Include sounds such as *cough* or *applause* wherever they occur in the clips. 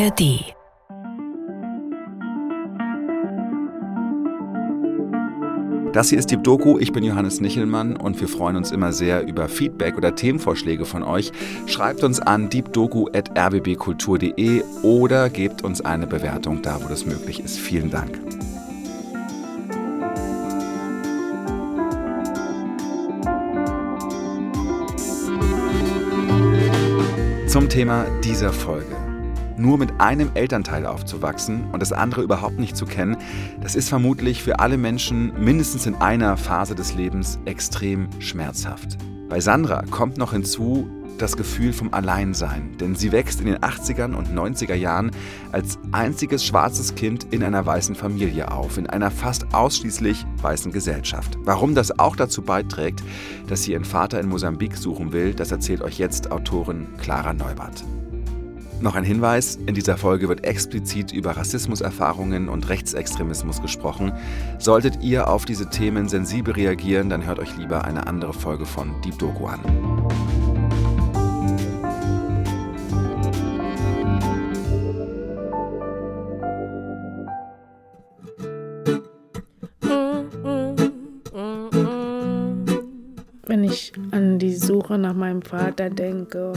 ARD Das hier ist die Doku. Ich bin Johannes Nichelmann und wir freuen uns immer sehr über Feedback oder Themenvorschläge von euch. Schreibt uns an diebdoku.rbbkultur.de oder gebt uns eine Bewertung da, wo das möglich ist. Vielen Dank. Zum Thema dieser Folge nur mit einem Elternteil aufzuwachsen und das andere überhaupt nicht zu kennen, das ist vermutlich für alle Menschen mindestens in einer Phase des Lebens extrem schmerzhaft. Bei Sandra kommt noch hinzu das Gefühl vom Alleinsein, denn sie wächst in den 80ern und 90er Jahren als einziges schwarzes Kind in einer weißen Familie auf, in einer fast ausschließlich weißen Gesellschaft. Warum das auch dazu beiträgt, dass sie ihren Vater in Mosambik suchen will, das erzählt euch jetzt Autorin Clara Neubert. Noch ein Hinweis, in dieser Folge wird explizit über Rassismuserfahrungen und Rechtsextremismus gesprochen. Solltet ihr auf diese Themen sensibel reagieren, dann hört euch lieber eine andere Folge von Deep Doku an. Wenn ich an die Suche nach meinem Vater denke,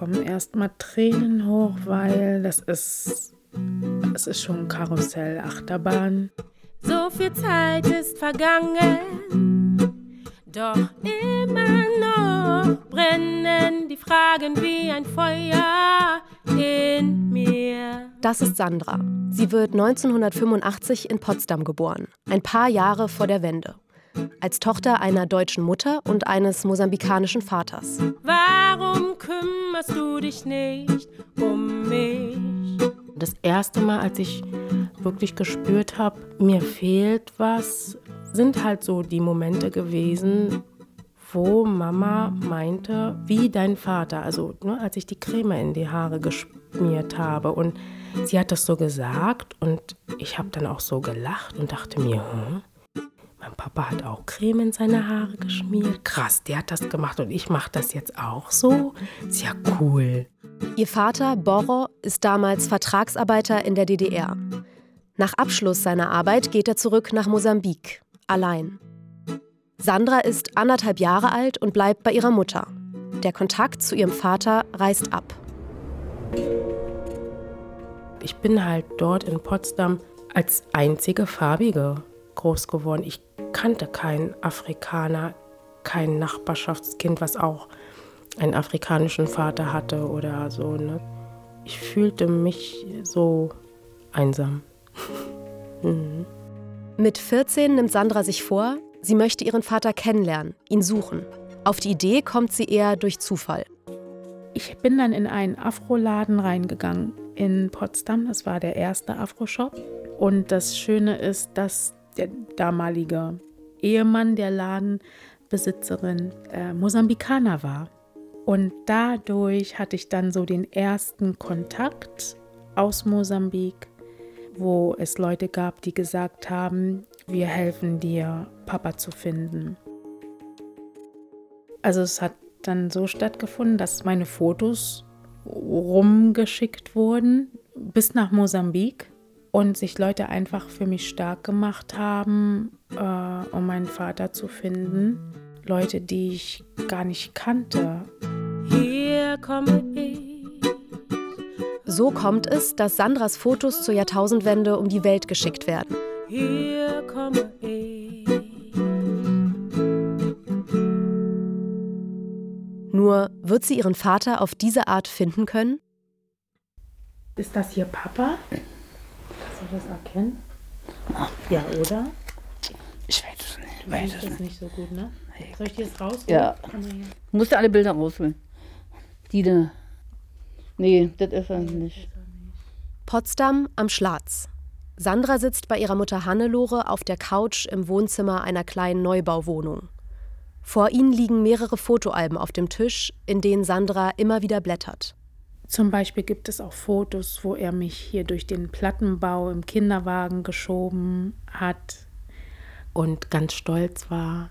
kommen erstmal Tränen hoch, weil das ist, es ist schon Karussell, Achterbahn. So viel Zeit ist vergangen, doch immer noch brennen die Fragen wie ein Feuer in mir. Das ist Sandra. Sie wird 1985 in Potsdam geboren, ein paar Jahre vor der Wende als Tochter einer deutschen Mutter und eines mosambikanischen Vaters. Warum kümmerst du dich nicht um mich? Das erste Mal, als ich wirklich gespürt habe, mir fehlt was, sind halt so die Momente gewesen, wo Mama meinte, wie dein Vater, also ne, als ich die Creme in die Haare geschmiert habe. Und sie hat das so gesagt und ich habe dann auch so gelacht und dachte mir, hm, mein Papa hat auch Creme in seine Haare geschmiert. Krass, der hat das gemacht und ich mache das jetzt auch so. Ist ja cool. Ihr Vater, Boro, ist damals Vertragsarbeiter in der DDR. Nach Abschluss seiner Arbeit geht er zurück nach Mosambik, allein. Sandra ist anderthalb Jahre alt und bleibt bei ihrer Mutter. Der Kontakt zu ihrem Vater reißt ab. Ich bin halt dort in Potsdam als einzige Farbige groß geworden. Ich kannte keinen Afrikaner, kein Nachbarschaftskind, was auch einen afrikanischen Vater hatte oder so. Ne? Ich fühlte mich so einsam. *laughs* mhm. Mit 14 nimmt Sandra sich vor, sie möchte ihren Vater kennenlernen, ihn suchen. Auf die Idee kommt sie eher durch Zufall. Ich bin dann in einen Afro-Laden reingegangen in Potsdam. Das war der erste Afro-Shop. Und das Schöne ist, dass der damalige Ehemann der Ladenbesitzerin äh, Mosambikaner war. Und dadurch hatte ich dann so den ersten Kontakt aus Mosambik, wo es Leute gab, die gesagt haben, wir helfen dir, Papa zu finden. Also es hat dann so stattgefunden, dass meine Fotos rumgeschickt wurden bis nach Mosambik und sich Leute einfach für mich stark gemacht haben, äh, um meinen Vater zu finden. Leute, die ich gar nicht kannte. Hier komme ich. So kommt es, dass Sandras Fotos zur Jahrtausendwende um die Welt geschickt werden. Hier komme ich. Nur wird sie ihren Vater auf diese Art finden können? Ist das hier Papa? Du das erkennen? Ja, oder? Ich weiß es nicht. Du weiß es nicht so gut, ne? Soll ich die jetzt rausholen? Ja. Du musst alle Bilder rausholen. Die da. Nee, das ist er nicht. Potsdam am Schlatz. Sandra sitzt bei ihrer Mutter Hannelore auf der Couch im Wohnzimmer einer kleinen Neubauwohnung. Vor ihnen liegen mehrere Fotoalben auf dem Tisch, in denen Sandra immer wieder blättert. Zum Beispiel gibt es auch Fotos, wo er mich hier durch den Plattenbau im Kinderwagen geschoben hat und ganz stolz war.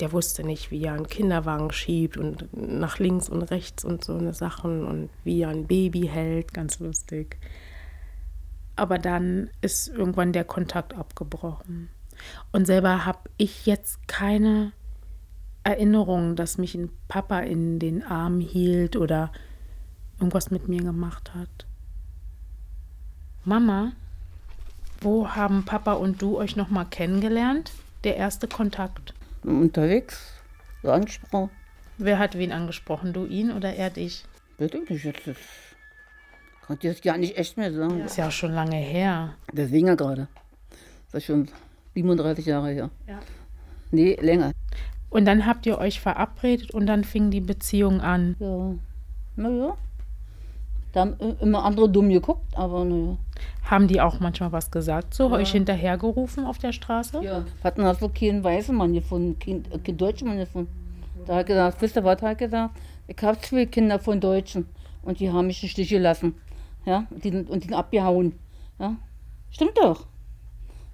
der wusste nicht, wie er einen Kinderwagen schiebt und nach links und rechts und so eine Sachen und wie er ein Baby hält, ganz lustig. Aber dann ist irgendwann der Kontakt abgebrochen. Und selber habe ich jetzt keine Erinnerung, dass mich ein Papa in den Arm hielt oder irgendwas mit mir gemacht hat. Mama, wo haben Papa und du euch noch mal kennengelernt? Der erste Kontakt. Unterwegs, angesprochen. Wer hat wen angesprochen? Du ihn oder er dich? Bitte nicht, jetzt ist, kann ich das gar nicht echt mehr sagen. Ist ja auch schon lange her. Deswegen ja gerade. Das ist schon 37 Jahre her. Ja. Nee, länger. Und dann habt ihr euch verabredet und dann fing die Beziehung an. Ja. Naja. Da haben immer andere dumm geguckt, aber naja. Haben die auch manchmal was gesagt, so euch hinterhergerufen auf der Straße? Ja. Hatten also keinen weißen Mann gefunden, keinen, keinen deutschen Mann gefunden. Da hat er gesagt, wisst ihr was, hat gesagt, ich habe zwei Kinder von Deutschen und die haben mich im Stich gelassen. Ja, und die, sind- und die sind abgehauen. Ja, stimmt doch.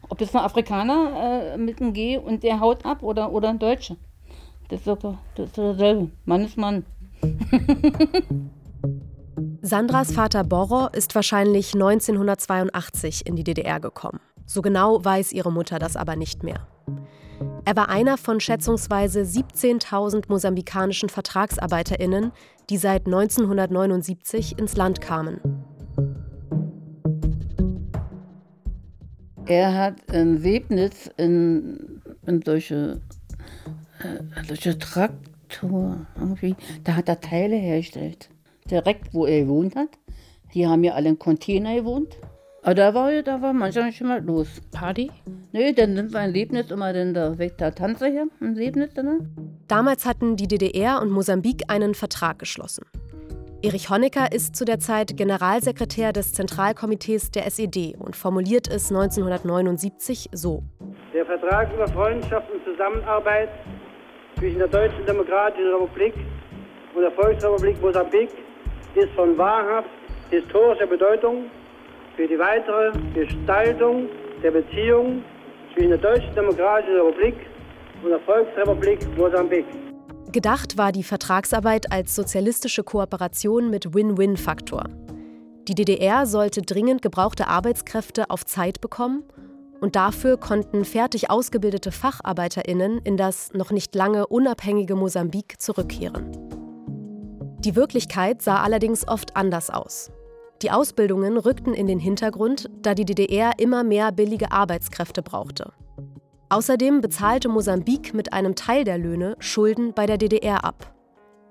Ob jetzt ein Afrikaner äh, mit einem G und der haut ab oder, oder ein Deutscher. Das ist doch das ist doch dasselbe. Mann ist Mann. *laughs* Sandras Vater Borro ist wahrscheinlich 1982 in die DDR gekommen. So genau weiß ihre Mutter das aber nicht mehr. Er war einer von schätzungsweise 17.000 mosambikanischen VertragsarbeiterInnen, die seit 1979 ins Land kamen. Er hat in Sebnitz in, in solche, äh, solche Traktor irgendwie, da hat er Teile hergestellt. Direkt, wo er gewohnt hat. Die haben ja alle in Container gewohnt. Aber da war, da war manchmal schon mal los. Party? Nee, dann sind wir in Lebnitz immer dann da weg, da Tanze hier in Lebnitz. Dann. Damals hatten die DDR und Mosambik einen Vertrag geschlossen. Erich Honecker ist zu der Zeit Generalsekretär des Zentralkomitees der SED und formuliert es 1979 so. Der Vertrag über Freundschaft und Zusammenarbeit zwischen der Deutschen Demokratischen Republik und der Volksrepublik Mosambik ist von wahrhaft historischer Bedeutung für die weitere Gestaltung der Beziehungen zwischen der Deutschen Demokratischen Republik und der Volksrepublik Mosambik. Gedacht war die Vertragsarbeit als sozialistische Kooperation mit Win-Win-Faktor. Die DDR sollte dringend gebrauchte Arbeitskräfte auf Zeit bekommen und dafür konnten fertig ausgebildete Facharbeiterinnen in das noch nicht lange unabhängige Mosambik zurückkehren. Die Wirklichkeit sah allerdings oft anders aus. Die Ausbildungen rückten in den Hintergrund, da die DDR immer mehr billige Arbeitskräfte brauchte. Außerdem bezahlte Mosambik mit einem Teil der Löhne Schulden bei der DDR ab.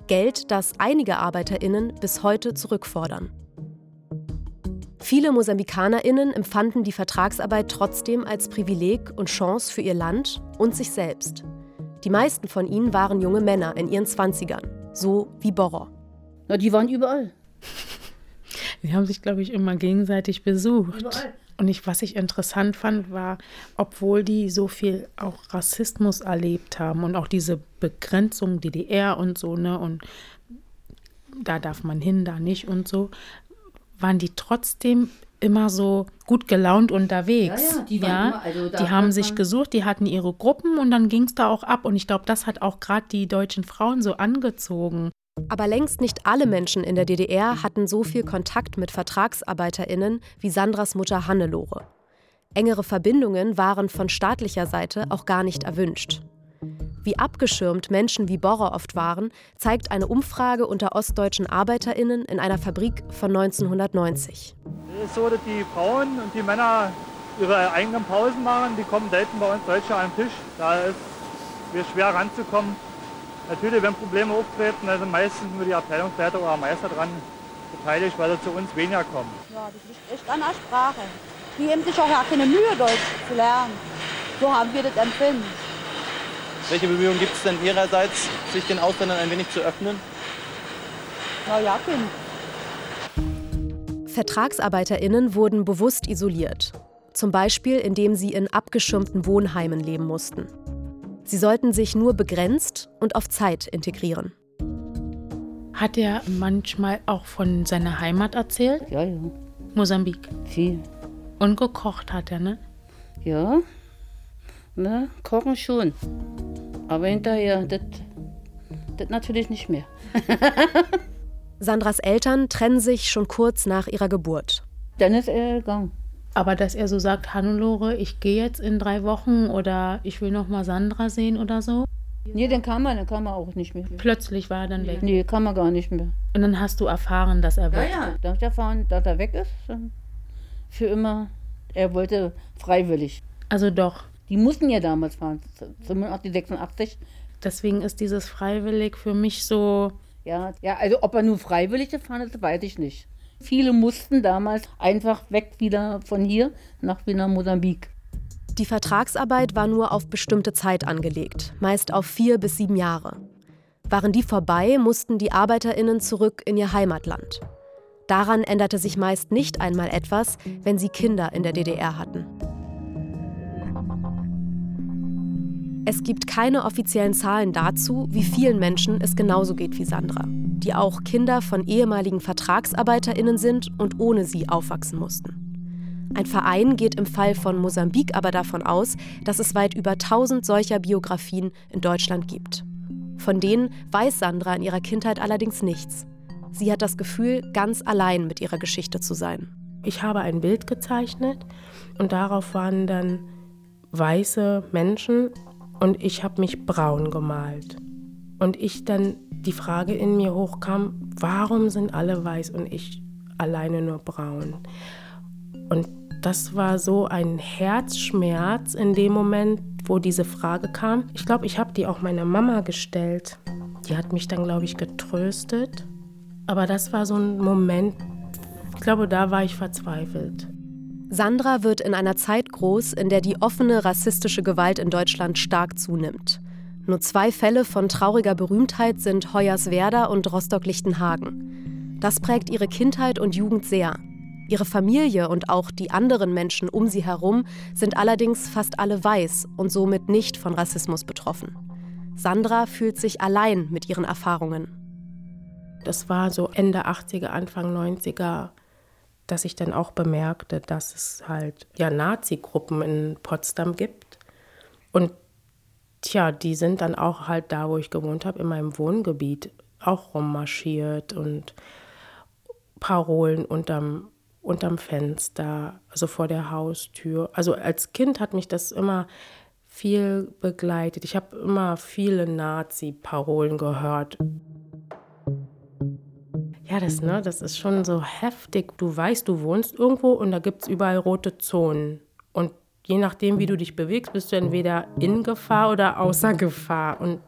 Geld, das einige Arbeiterinnen bis heute zurückfordern. Viele Mosambikanerinnen empfanden die Vertragsarbeit trotzdem als Privileg und Chance für ihr Land und sich selbst. Die meisten von ihnen waren junge Männer in ihren Zwanzigern, so wie Borro. Na, die waren überall. Die haben sich, glaube ich, immer gegenseitig besucht. Und ich, was ich interessant fand, war, obwohl die so viel auch Rassismus erlebt haben und auch diese Begrenzung DDR und so, ne, und da darf man hin, da nicht und so, waren die trotzdem immer so gut gelaunt unterwegs. Ja, ja, die waren immer- also die haben sich gesucht, die hatten ihre Gruppen und dann ging es da auch ab. Und ich glaube, das hat auch gerade die deutschen Frauen so angezogen. Aber längst nicht alle Menschen in der DDR hatten so viel Kontakt mit VertragsarbeiterInnen wie Sandras Mutter Hannelore. Engere Verbindungen waren von staatlicher Seite auch gar nicht erwünscht. Wie abgeschirmt Menschen wie Borrer oft waren, zeigt eine Umfrage unter ostdeutschen ArbeiterInnen in einer Fabrik von 1990. Es ist so, dass die Frauen und die Männer ihre eigenen Pausen machen. Die kommen selten bei uns Deutsche an den Tisch. Da ist wir schwer ranzukommen. Natürlich, wenn Probleme auftreten, dann sind meistens nur die Abteilungsleiter oder Meister dran beteiligt, weil sie zu uns weniger kommen. Ja, das liegt echt an der Sprache. Die geben sich auch ja keine Mühe, Deutsch zu lernen. So haben wir das empfinden. Welche Bemühungen gibt es denn Ihrerseits, sich den Ausländern ein wenig zu öffnen? Na ja, Kind. VertragsarbeiterInnen wurden bewusst isoliert. Zum Beispiel, indem sie in abgeschirmten Wohnheimen leben mussten. Sie sollten sich nur begrenzt und auf Zeit integrieren. Hat er manchmal auch von seiner Heimat erzählt? Ja, ja, Mosambik. viel. Und gekocht hat er, ne? Ja, ne, kochen schon. Aber hinterher, das natürlich nicht mehr. *laughs* Sandras Eltern trennen sich schon kurz nach ihrer Geburt. Dann ist er gegangen. Aber dass er so sagt, Hannelore, ich gehe jetzt in drei Wochen oder ich will noch mal Sandra sehen oder so. Nee, dann kam er, dann kam er auch nicht mehr. Plötzlich war er dann weg. Nee, kam er gar nicht mehr. Und dann hast du erfahren, dass er weg ist. Ja, ja, da habe ich erfahren, dass er weg ist. Für immer. Er wollte freiwillig. Also doch. Die mussten ja damals fahren, 85, 86. Deswegen ist dieses freiwillig für mich so. Ja, ja, also ob er nur freiwillig gefahren ist, weiß ich nicht. Viele mussten damals einfach weg wieder von hier nach wieder Mosambik. Die Vertragsarbeit war nur auf bestimmte Zeit angelegt, meist auf vier bis sieben Jahre. Waren die vorbei, mussten die ArbeiterInnen zurück in ihr Heimatland. Daran änderte sich meist nicht einmal etwas, wenn sie Kinder in der DDR hatten. Es gibt keine offiziellen Zahlen dazu, wie vielen Menschen es genauso geht wie Sandra, die auch Kinder von ehemaligen Vertragsarbeiterinnen sind und ohne sie aufwachsen mussten. Ein Verein geht im Fall von Mosambik aber davon aus, dass es weit über 1000 solcher Biografien in Deutschland gibt. Von denen weiß Sandra in ihrer Kindheit allerdings nichts. Sie hat das Gefühl, ganz allein mit ihrer Geschichte zu sein. Ich habe ein Bild gezeichnet und darauf waren dann weiße Menschen und ich habe mich braun gemalt. Und ich dann die Frage in mir hochkam, warum sind alle weiß und ich alleine nur braun? Und das war so ein Herzschmerz in dem Moment, wo diese Frage kam. Ich glaube, ich habe die auch meiner Mama gestellt. Die hat mich dann, glaube ich, getröstet. Aber das war so ein Moment, ich glaube, da war ich verzweifelt. Sandra wird in einer Zeit groß, in der die offene rassistische Gewalt in Deutschland stark zunimmt. Nur zwei Fälle von trauriger Berühmtheit sind Hoyerswerda und Rostock-Lichtenhagen. Das prägt ihre Kindheit und Jugend sehr. Ihre Familie und auch die anderen Menschen um sie herum sind allerdings fast alle weiß und somit nicht von Rassismus betroffen. Sandra fühlt sich allein mit ihren Erfahrungen. Das war so Ende 80er, Anfang 90er, dass ich dann auch bemerkte, dass es halt ja Nazi-Gruppen in Potsdam gibt. Und tja, die sind dann auch halt da, wo ich gewohnt habe, in meinem Wohngebiet auch rummarschiert und Parolen unterm unterm Fenster, also vor der Haustür. Also als Kind hat mich das immer viel begleitet. Ich habe immer viele Nazi-Parolen gehört. Ja, das, ne, das ist schon so heftig. Du weißt, du wohnst irgendwo und da gibt es überall rote Zonen. Und je nachdem, wie du dich bewegst, bist du entweder in Gefahr oder außer Gefahr. Und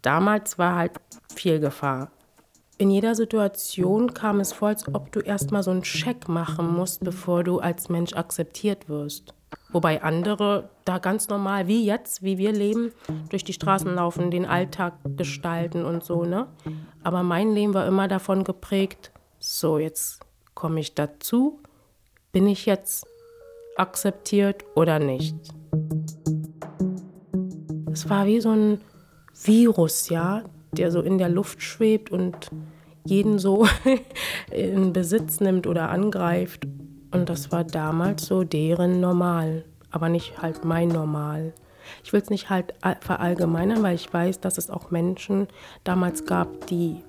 damals war halt viel Gefahr. In jeder Situation kam es vor, als ob du erstmal so einen Check machen musst, bevor du als Mensch akzeptiert wirst. Wobei andere da ganz normal, wie jetzt, wie wir leben, durch die Straßen laufen, den Alltag gestalten und so, ne? Aber mein Leben war immer davon geprägt, so, jetzt komme ich dazu, bin ich jetzt akzeptiert oder nicht? Es war wie so ein Virus, ja, der so in der Luft schwebt und jeden so *laughs* in Besitz nimmt oder angreift. Und das war damals so deren Normal, aber nicht halt mein Normal. Ich will es nicht halt verallgemeinern, weil ich weiß, dass es auch Menschen damals gab, die,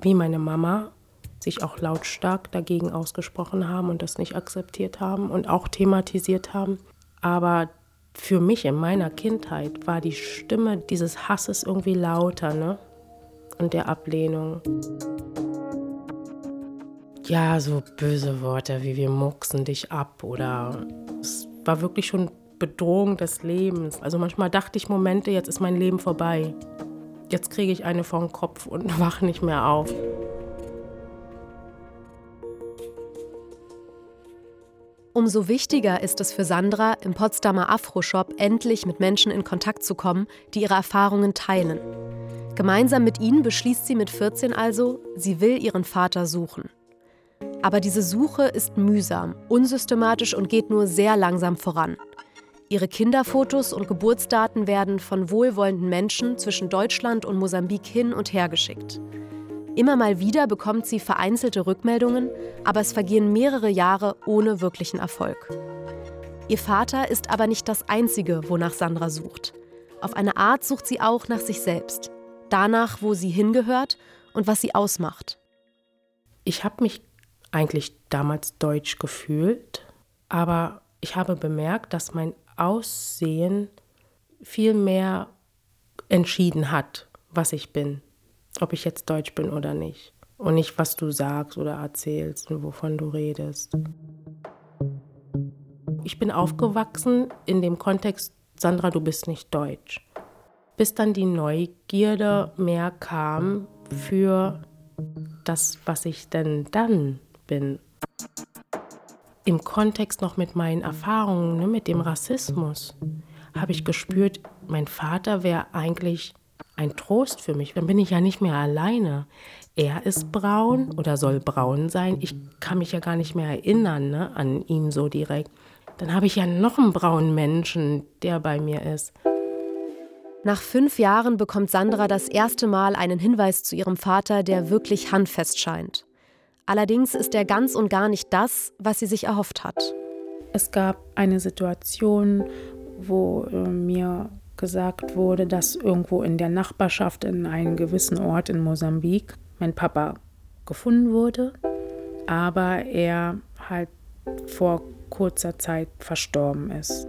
wie meine Mama, sich auch lautstark dagegen ausgesprochen haben und das nicht akzeptiert haben und auch thematisiert haben. Aber für mich in meiner Kindheit war die Stimme dieses Hasses irgendwie lauter, ne? und der Ablehnung. Ja, so böse Worte wie wir mucksen dich ab oder es war wirklich schon Bedrohung des Lebens. Also manchmal dachte ich Momente, jetzt ist mein Leben vorbei. Jetzt kriege ich eine vom Kopf und *laughs* wache nicht mehr auf. Umso wichtiger ist es für Sandra, im Potsdamer Afro-Shop endlich mit Menschen in Kontakt zu kommen, die ihre Erfahrungen teilen. Gemeinsam mit ihnen beschließt sie mit 14 also, sie will ihren Vater suchen. Aber diese Suche ist mühsam, unsystematisch und geht nur sehr langsam voran. Ihre Kinderfotos und Geburtsdaten werden von wohlwollenden Menschen zwischen Deutschland und Mosambik hin und her geschickt. Immer mal wieder bekommt sie vereinzelte Rückmeldungen, aber es vergehen mehrere Jahre ohne wirklichen Erfolg. Ihr Vater ist aber nicht das Einzige, wonach Sandra sucht. Auf eine Art sucht sie auch nach sich selbst. Danach, wo sie hingehört und was sie ausmacht. Ich habe mich eigentlich damals deutsch gefühlt, aber ich habe bemerkt, dass mein Aussehen viel mehr entschieden hat, was ich bin, ob ich jetzt deutsch bin oder nicht. Und nicht, was du sagst oder erzählst und wovon du redest. Ich bin aufgewachsen in dem Kontext, Sandra, du bist nicht deutsch. Bis dann die Neugierde mehr kam für das, was ich denn dann bin. Im Kontext noch mit meinen Erfahrungen, ne, mit dem Rassismus, habe ich gespürt, mein Vater wäre eigentlich ein Trost für mich. Dann bin ich ja nicht mehr alleine. Er ist braun oder soll braun sein. Ich kann mich ja gar nicht mehr erinnern ne, an ihn so direkt. Dann habe ich ja noch einen braunen Menschen, der bei mir ist. Nach fünf Jahren bekommt Sandra das erste Mal einen Hinweis zu ihrem Vater, der wirklich handfest scheint. Allerdings ist er ganz und gar nicht das, was sie sich erhofft hat. Es gab eine Situation, wo äh, mir gesagt wurde, dass irgendwo in der Nachbarschaft in einem gewissen Ort in Mosambik mein Papa gefunden wurde, aber er halt vor kurzer Zeit verstorben ist.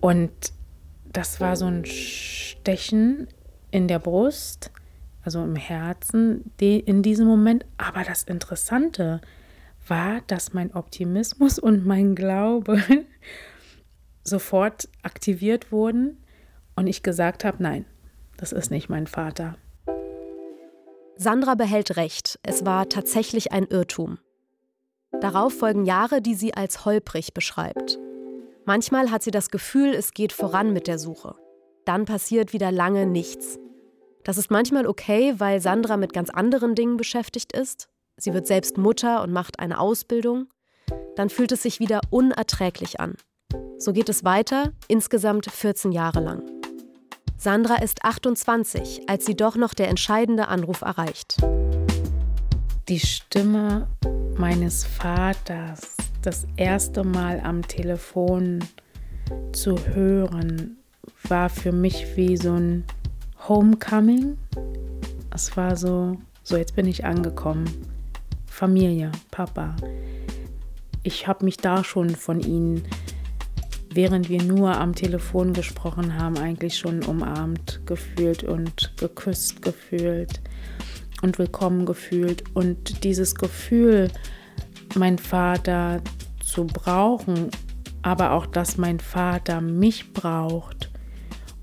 Und das war so ein Stechen in der Brust, also im Herzen in diesem Moment. Aber das Interessante war, dass mein Optimismus und mein Glaube *laughs* sofort aktiviert wurden und ich gesagt habe, nein, das ist nicht mein Vater. Sandra behält recht, es war tatsächlich ein Irrtum. Darauf folgen Jahre, die sie als holprig beschreibt. Manchmal hat sie das Gefühl, es geht voran mit der Suche. Dann passiert wieder lange nichts. Das ist manchmal okay, weil Sandra mit ganz anderen Dingen beschäftigt ist. Sie wird selbst Mutter und macht eine Ausbildung. Dann fühlt es sich wieder unerträglich an. So geht es weiter, insgesamt 14 Jahre lang. Sandra ist 28, als sie doch noch der entscheidende Anruf erreicht. Die Stimme meines Vaters das erste Mal am Telefon zu hören, war für mich wie so ein Homecoming. Es war so, so jetzt bin ich angekommen. Familie, Papa. Ich habe mich da schon von ihnen während wir nur am Telefon gesprochen haben, eigentlich schon umarmt gefühlt und geküsst gefühlt und willkommen gefühlt. Und dieses Gefühl, mein Vater zu brauchen, aber auch, dass mein Vater mich braucht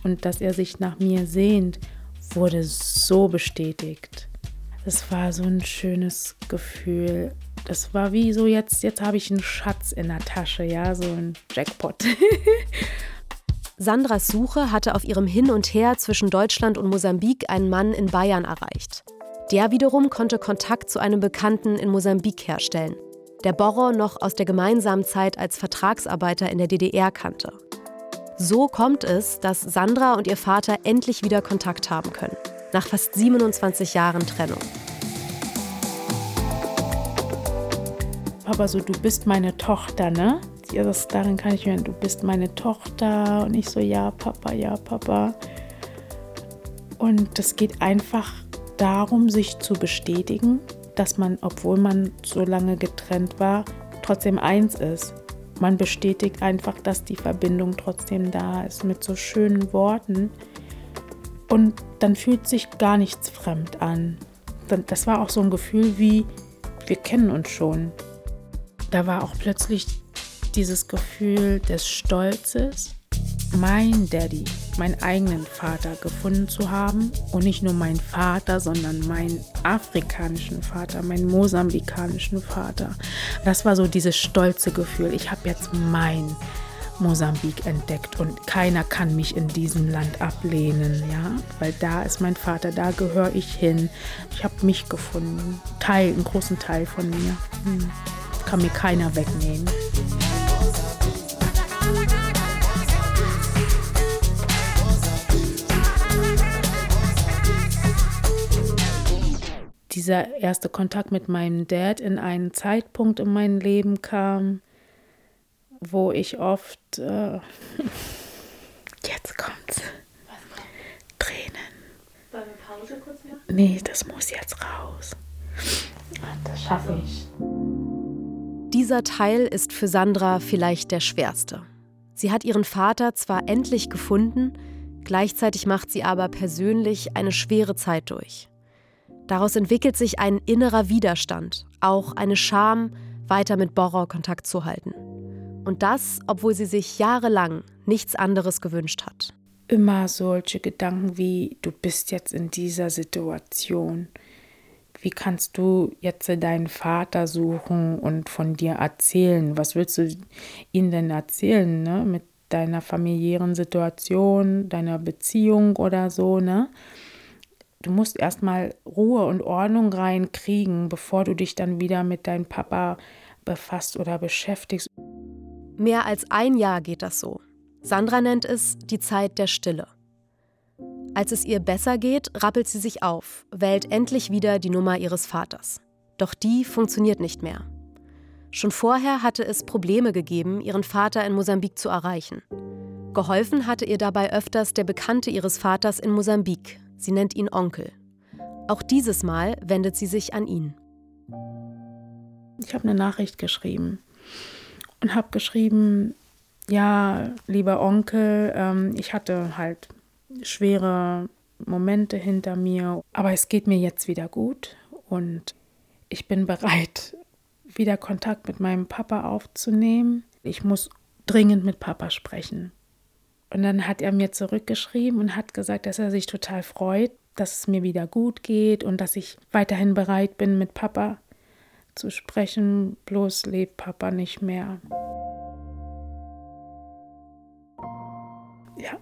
und dass er sich nach mir sehnt, wurde so bestätigt. Es war so ein schönes Gefühl das war wie so jetzt, jetzt habe ich einen Schatz in der Tasche, ja, so ein Jackpot. *laughs* Sandras Suche hatte auf ihrem Hin und Her zwischen Deutschland und Mosambik einen Mann in Bayern erreicht. Der wiederum konnte Kontakt zu einem Bekannten in Mosambik herstellen, der Borro noch aus der gemeinsamen Zeit als Vertragsarbeiter in der DDR kannte. So kommt es, dass Sandra und ihr Vater endlich wieder Kontakt haben können, nach fast 27 Jahren Trennung. Papa so, du bist meine Tochter, ne? Ja, das, darin kann ich hören, du bist meine Tochter. Und ich so, ja, Papa, ja, Papa. Und es geht einfach darum, sich zu bestätigen, dass man, obwohl man so lange getrennt war, trotzdem eins ist. Man bestätigt einfach, dass die Verbindung trotzdem da ist mit so schönen Worten. Und dann fühlt sich gar nichts fremd an. Das war auch so ein Gefühl wie, wir kennen uns schon da war auch plötzlich dieses Gefühl des Stolzes, mein Daddy, meinen eigenen Vater gefunden zu haben. Und nicht nur meinen Vater, sondern meinen afrikanischen Vater, meinen mosambikanischen Vater. Das war so dieses stolze Gefühl. Ich habe jetzt mein Mosambik entdeckt und keiner kann mich in diesem Land ablehnen, ja, weil da ist mein Vater, da gehöre ich hin. Ich habe mich gefunden, Teil, einen großen Teil von mir. Hm kann mir keiner wegnehmen. dieser erste Kontakt mit meinem Dad in einen Zeitpunkt in mein Leben kam, wo ich oft äh, *laughs* jetzt kommt's. Tränen. Wollen wir Pause kurz machen? Nee, das muss jetzt raus. Das schaffe also ich. Dieser Teil ist für Sandra vielleicht der schwerste. Sie hat ihren Vater zwar endlich gefunden, gleichzeitig macht sie aber persönlich eine schwere Zeit durch. Daraus entwickelt sich ein innerer Widerstand, auch eine Scham, weiter mit Borro Kontakt zu halten. Und das, obwohl sie sich jahrelang nichts anderes gewünscht hat. Immer solche Gedanken wie, du bist jetzt in dieser Situation. Wie kannst du jetzt deinen Vater suchen und von dir erzählen? Was willst du ihm denn erzählen, ne? Mit deiner familiären Situation, deiner Beziehung oder so, ne? Du musst erstmal Ruhe und Ordnung reinkriegen, bevor du dich dann wieder mit deinem Papa befasst oder beschäftigst. Mehr als ein Jahr geht das so. Sandra nennt es die Zeit der Stille. Als es ihr besser geht, rappelt sie sich auf, wählt endlich wieder die Nummer ihres Vaters. Doch die funktioniert nicht mehr. Schon vorher hatte es Probleme gegeben, ihren Vater in Mosambik zu erreichen. Geholfen hatte ihr dabei öfters der Bekannte ihres Vaters in Mosambik. Sie nennt ihn Onkel. Auch dieses Mal wendet sie sich an ihn. Ich habe eine Nachricht geschrieben und habe geschrieben, ja, lieber Onkel, ähm, ich hatte halt schwere Momente hinter mir, aber es geht mir jetzt wieder gut und ich bin bereit, wieder Kontakt mit meinem Papa aufzunehmen. Ich muss dringend mit Papa sprechen. Und dann hat er mir zurückgeschrieben und hat gesagt, dass er sich total freut, dass es mir wieder gut geht und dass ich weiterhin bereit bin, mit Papa zu sprechen, bloß lebt Papa nicht mehr. Ja,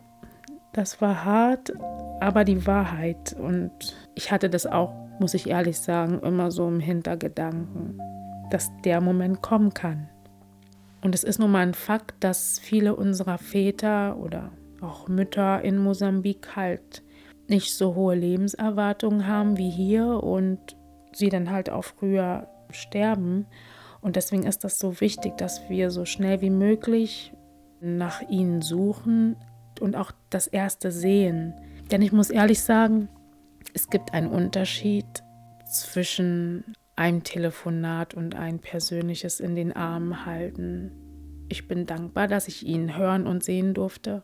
das war hart, aber die Wahrheit. Und ich hatte das auch, muss ich ehrlich sagen, immer so im Hintergedanken, dass der Moment kommen kann. Und es ist nun mal ein Fakt, dass viele unserer Väter oder auch Mütter in Mosambik halt nicht so hohe Lebenserwartungen haben wie hier und sie dann halt auch früher sterben. Und deswegen ist das so wichtig, dass wir so schnell wie möglich nach ihnen suchen und auch das erste sehen. Denn ich muss ehrlich sagen, es gibt einen Unterschied zwischen einem Telefonat und ein persönliches in den Armen halten. Ich bin dankbar, dass ich ihn hören und sehen durfte,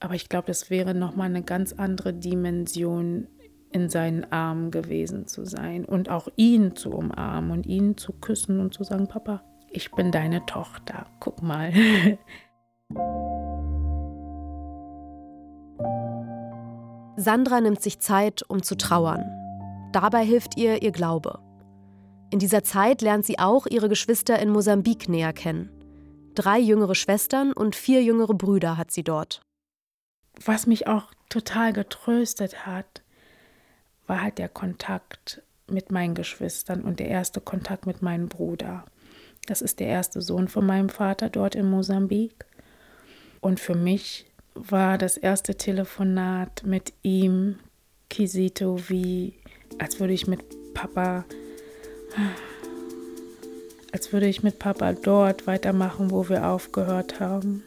aber ich glaube, es wäre noch mal eine ganz andere Dimension in seinen Armen gewesen zu sein und auch ihn zu umarmen und ihn zu küssen und zu sagen, Papa, ich bin deine Tochter, guck mal. *laughs* Sandra nimmt sich Zeit, um zu trauern. Dabei hilft ihr ihr Glaube. In dieser Zeit lernt sie auch ihre Geschwister in Mosambik näher kennen. Drei jüngere Schwestern und vier jüngere Brüder hat sie dort. Was mich auch total getröstet hat, war halt der Kontakt mit meinen Geschwistern und der erste Kontakt mit meinem Bruder. Das ist der erste Sohn von meinem Vater dort in Mosambik. Und für mich war das erste Telefonat mit ihm, Kisito, wie als würde ich mit Papa, als würde ich mit Papa dort weitermachen, wo wir aufgehört haben.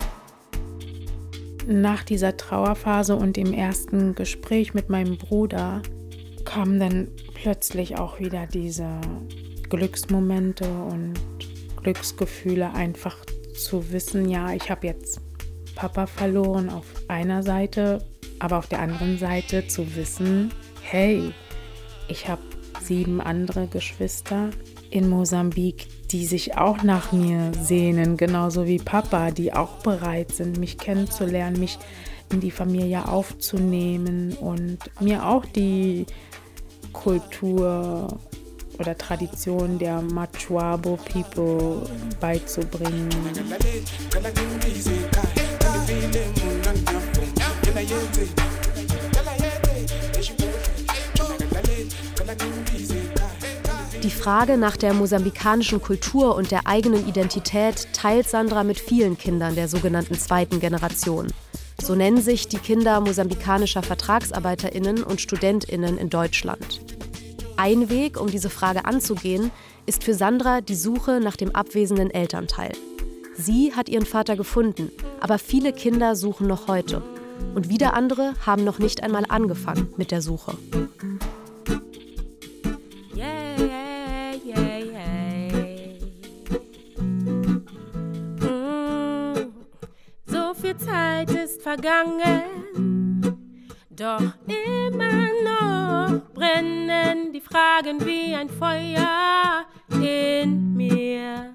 Nach dieser Trauerphase und dem ersten Gespräch mit meinem Bruder kamen dann plötzlich auch wieder diese Glücksmomente und Glücksgefühle, einfach zu wissen, ja, ich habe jetzt Papa verloren auf einer Seite, aber auf der anderen Seite zu wissen, hey, ich habe sieben andere Geschwister in Mosambik, die sich auch nach mir sehnen, genauso wie Papa, die auch bereit sind, mich kennenzulernen, mich in die Familie aufzunehmen und mir auch die Kultur oder Tradition der Machuabo People beizubringen. Die Frage nach der mosambikanischen Kultur und der eigenen Identität teilt Sandra mit vielen Kindern der sogenannten zweiten Generation. So nennen sich die Kinder mosambikanischer Vertragsarbeiterinnen und Studentinnen in Deutschland. Ein Weg, um diese Frage anzugehen, ist für Sandra die Suche nach dem abwesenden Elternteil. Sie hat ihren Vater gefunden, aber viele Kinder suchen noch heute. Und wieder andere haben noch nicht einmal angefangen mit der Suche. Vergangen. Doch immer noch brennen die Fragen wie ein Feuer in mir.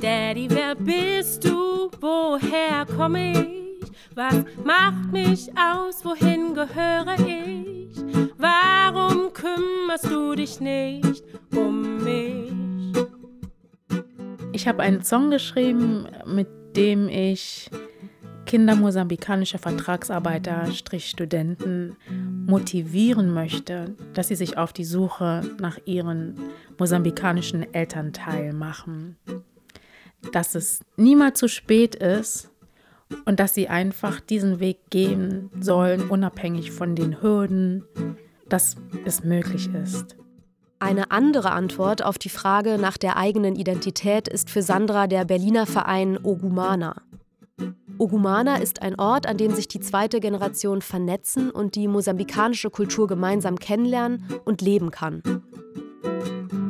Daddy, wer bist du? Woher komme ich? Was macht mich aus? Wohin gehöre ich? Warum kümmerst du dich nicht um mich? Ich habe einen Song geschrieben, mit dem ich Kinder mosambikanischer Vertragsarbeiter, Studenten motivieren möchte, dass sie sich auf die Suche nach ihren mosambikanischen Elternteil machen. Dass es niemals zu spät ist und dass sie einfach diesen Weg gehen sollen, unabhängig von den Hürden, dass es möglich ist. Eine andere Antwort auf die Frage nach der eigenen Identität ist für Sandra der Berliner Verein Ogumana. Ogumana ist ein Ort, an dem sich die zweite Generation vernetzen und die mosambikanische Kultur gemeinsam kennenlernen und leben kann.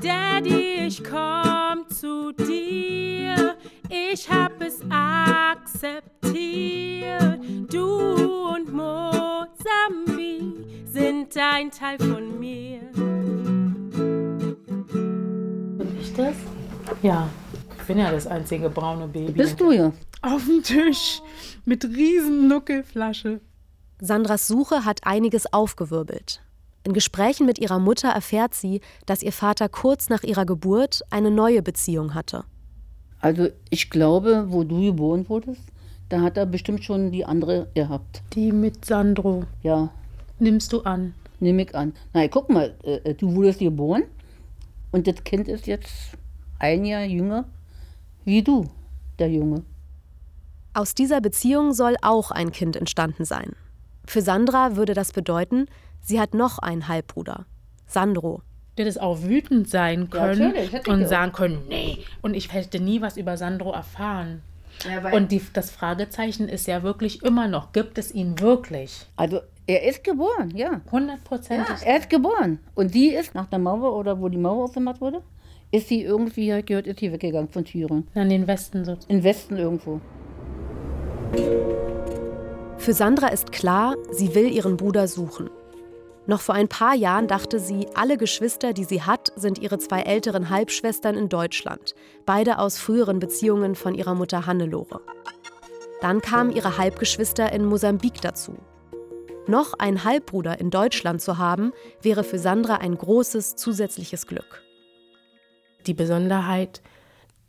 Daddy, ich komm zu dir, ich hab es akzeptiert. Du und Mosambik sind ein Teil von mir. Ja, ich bin ja das einzige braune Baby. Bist du ja. Auf dem Tisch mit riesen Nuckelflasche. Sandras Suche hat einiges aufgewirbelt. In Gesprächen mit ihrer Mutter erfährt sie, dass ihr Vater kurz nach ihrer Geburt eine neue Beziehung hatte. Also ich glaube, wo du geboren wurdest, da hat er bestimmt schon die andere gehabt. Die mit Sandro. Ja. Nimmst du an? Nimm ich an. Na, guck mal, äh, du wurdest geboren und das Kind ist jetzt ein Jahr jünger wie du, der Junge. Aus dieser Beziehung soll auch ein Kind entstanden sein. Für Sandra würde das bedeuten, sie hat noch einen Halbbruder, Sandro. Der das auch wütend sein können ich und auch. sagen können, nee. Und ich hätte nie was über Sandro erfahren. Ja, und die, das Fragezeichen ist ja wirklich immer noch, gibt es ihn wirklich? Also er ist geboren, ja. Hundertprozentig. Er ist geboren. Und sie ist nach der Mauer oder wo die Mauer aufgemacht wurde, ist sie irgendwie, ich gehört, ist sie weggegangen von Thüringen. An den Westen so. Im Westen irgendwo. Für Sandra ist klar, sie will ihren Bruder suchen. Noch vor ein paar Jahren dachte sie, alle Geschwister, die sie hat, sind ihre zwei älteren Halbschwestern in Deutschland, beide aus früheren Beziehungen von ihrer Mutter Hannelore. Dann kamen ihre Halbgeschwister in Mosambik dazu. Noch einen Halbbruder in Deutschland zu haben, wäre für Sandra ein großes zusätzliches Glück. Die Besonderheit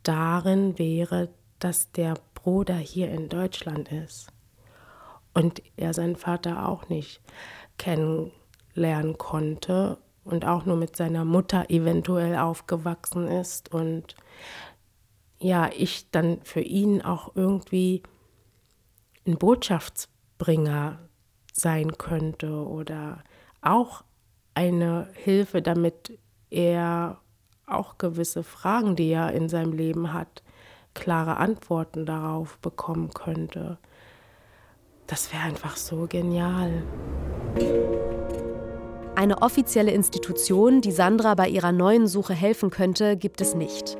darin wäre, dass der Bruder hier in Deutschland ist und er seinen Vater auch nicht kennenlernen konnte und auch nur mit seiner Mutter eventuell aufgewachsen ist und ja, ich dann für ihn auch irgendwie ein Botschaftsbringer sein könnte oder auch eine Hilfe, damit er auch gewisse Fragen, die er in seinem Leben hat, klare Antworten darauf bekommen könnte. Das wäre einfach so genial. Eine offizielle Institution, die Sandra bei ihrer neuen Suche helfen könnte, gibt es nicht.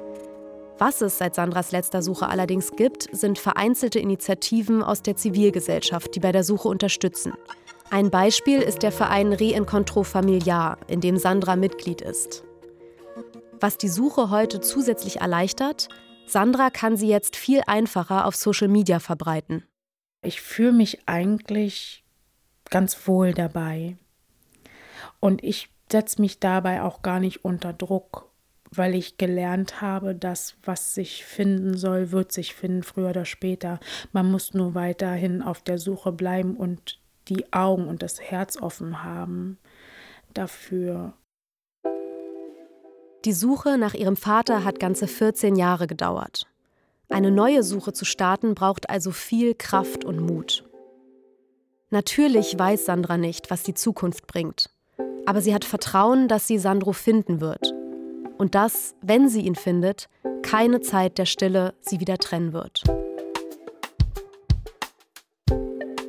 Was es seit Sandras letzter Suche allerdings gibt, sind vereinzelte Initiativen aus der Zivilgesellschaft, die bei der Suche unterstützen. Ein Beispiel ist der Verein Reencontro Familiar, in dem Sandra Mitglied ist. Was die Suche heute zusätzlich erleichtert, Sandra kann sie jetzt viel einfacher auf Social Media verbreiten. Ich fühle mich eigentlich ganz wohl dabei. Und ich setze mich dabei auch gar nicht unter Druck, weil ich gelernt habe, dass was sich finden soll, wird sich finden, früher oder später. Man muss nur weiterhin auf der Suche bleiben und die Augen und das Herz offen haben dafür. Die Suche nach ihrem Vater hat ganze 14 Jahre gedauert. Eine neue Suche zu starten braucht also viel Kraft und Mut. Natürlich weiß Sandra nicht, was die Zukunft bringt. Aber sie hat Vertrauen, dass sie Sandro finden wird. Und dass, wenn sie ihn findet, keine Zeit der Stille sie wieder trennen wird.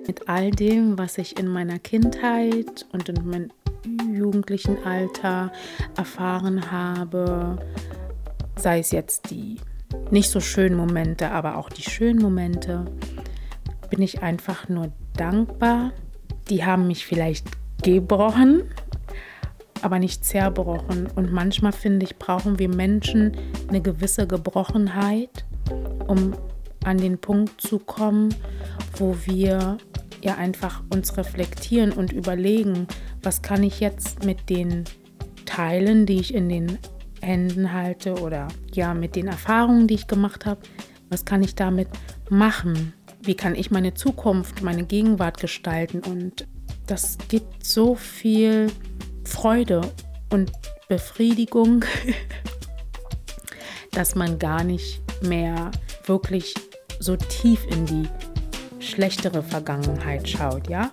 Mit all dem, was ich in meiner Kindheit und in meinem jugendlichen Alter erfahren habe, sei es jetzt die nicht so schönen Momente, aber auch die schönen Momente, bin ich einfach nur dankbar. Die haben mich vielleicht gebrochen, aber nicht zerbrochen. Und manchmal finde ich, brauchen wir Menschen eine gewisse Gebrochenheit, um an den Punkt zu kommen, wo wir ja einfach uns reflektieren und überlegen, was kann ich jetzt mit den Teilen, die ich in den Händen halte oder ja mit den Erfahrungen, die ich gemacht habe, was kann ich damit machen? Wie kann ich meine Zukunft, meine Gegenwart gestalten? Und das gibt so viel Freude und Befriedigung, *laughs* dass man gar nicht mehr wirklich so tief in die schlechtere Vergangenheit schaut, ja?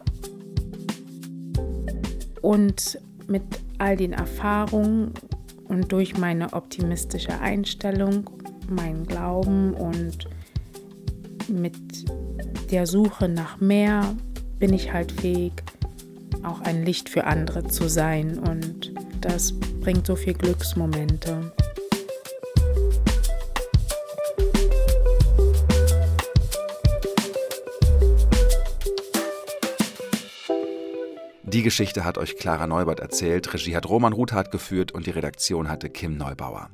Und mit all den Erfahrungen und durch meine optimistische Einstellung, meinen Glauben und mit der Suche nach mehr bin ich halt fähig, auch ein Licht für andere zu sein und das bringt so viel Glücksmomente. Die Geschichte hat euch Clara Neubert erzählt, Regie hat Roman Ruthardt geführt und die Redaktion hatte Kim Neubauer.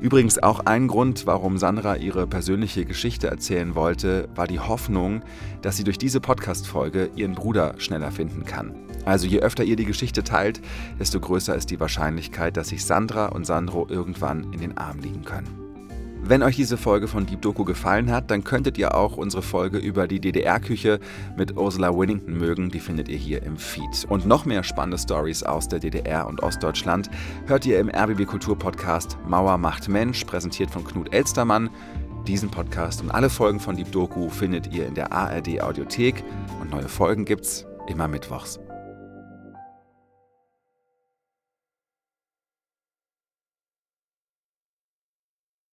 Übrigens auch ein Grund, warum Sandra ihre persönliche Geschichte erzählen wollte, war die Hoffnung, dass sie durch diese Podcast-Folge ihren Bruder schneller finden kann. Also je öfter ihr die Geschichte teilt, desto größer ist die Wahrscheinlichkeit, dass sich Sandra und Sandro irgendwann in den Arm liegen können. Wenn euch diese Folge von Deep Doku gefallen hat, dann könntet ihr auch unsere Folge über die DDR-Küche mit Ursula Winnington mögen. Die findet ihr hier im Feed. Und noch mehr spannende Stories aus der DDR und Ostdeutschland hört ihr im RBB Kultur Podcast Mauer macht Mensch, präsentiert von Knut Elstermann. Diesen Podcast und alle Folgen von Deep Doku findet ihr in der ARD Audiothek und neue Folgen gibt's immer mittwochs.